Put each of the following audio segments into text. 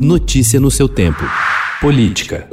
Notícia no seu tempo. Política.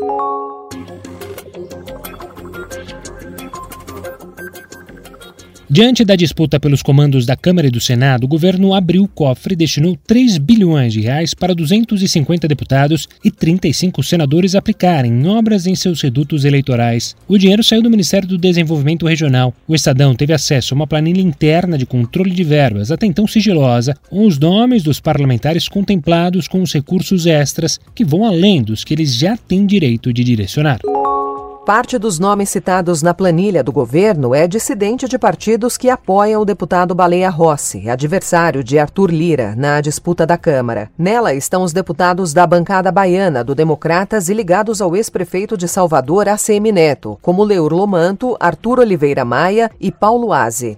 Diante da disputa pelos comandos da Câmara e do Senado, o governo abriu o cofre e destinou 3 bilhões de reais para 250 deputados e 35 senadores aplicarem em obras em seus redutos eleitorais. O dinheiro saiu do Ministério do Desenvolvimento Regional. O Estadão teve acesso a uma planilha interna de controle de verbas, até então sigilosa, com os nomes dos parlamentares contemplados com os recursos extras que vão além dos que eles já têm direito de direcionar. Parte dos nomes citados na planilha do governo é dissidente de partidos que apoiam o deputado Baleia Rossi, adversário de Arthur Lira, na disputa da Câmara. Nela estão os deputados da bancada baiana do Democratas e ligados ao ex-prefeito de Salvador, ACM Neto, como Leur Lomanto, Arthur Oliveira Maia e Paulo Aze.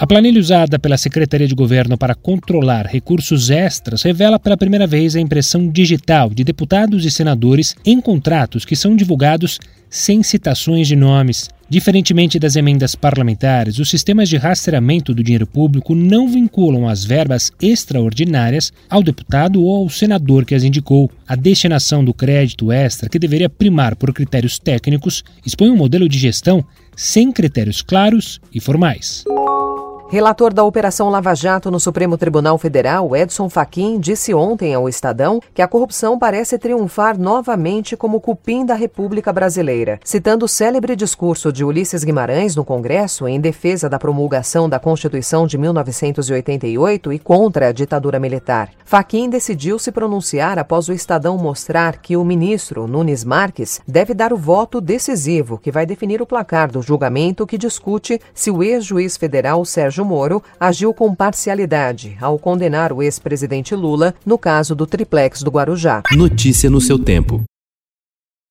A planilha usada pela Secretaria de Governo para controlar recursos extras revela pela primeira vez a impressão digital de deputados e senadores em contratos que são divulgados sem citações de nomes. Diferentemente das emendas parlamentares, os sistemas de rastreamento do dinheiro público não vinculam as verbas extraordinárias ao deputado ou ao senador que as indicou. A destinação do crédito extra, que deveria primar por critérios técnicos, expõe um modelo de gestão sem critérios claros e formais. Relator da Operação Lava Jato no Supremo Tribunal Federal, Edson Fachin, disse ontem ao Estadão que a corrupção parece triunfar novamente como cupim da República Brasileira. Citando o célebre discurso de Ulisses Guimarães no Congresso em defesa da promulgação da Constituição de 1988 e contra a ditadura militar, Fachin decidiu se pronunciar após o Estadão mostrar que o ministro Nunes Marques deve dar o voto decisivo que vai definir o placar do julgamento que discute se o ex-juiz federal Sérgio Sérgio Moro agiu com parcialidade ao condenar o ex-presidente Lula no caso do triplex do Guarujá. Notícia no seu tempo.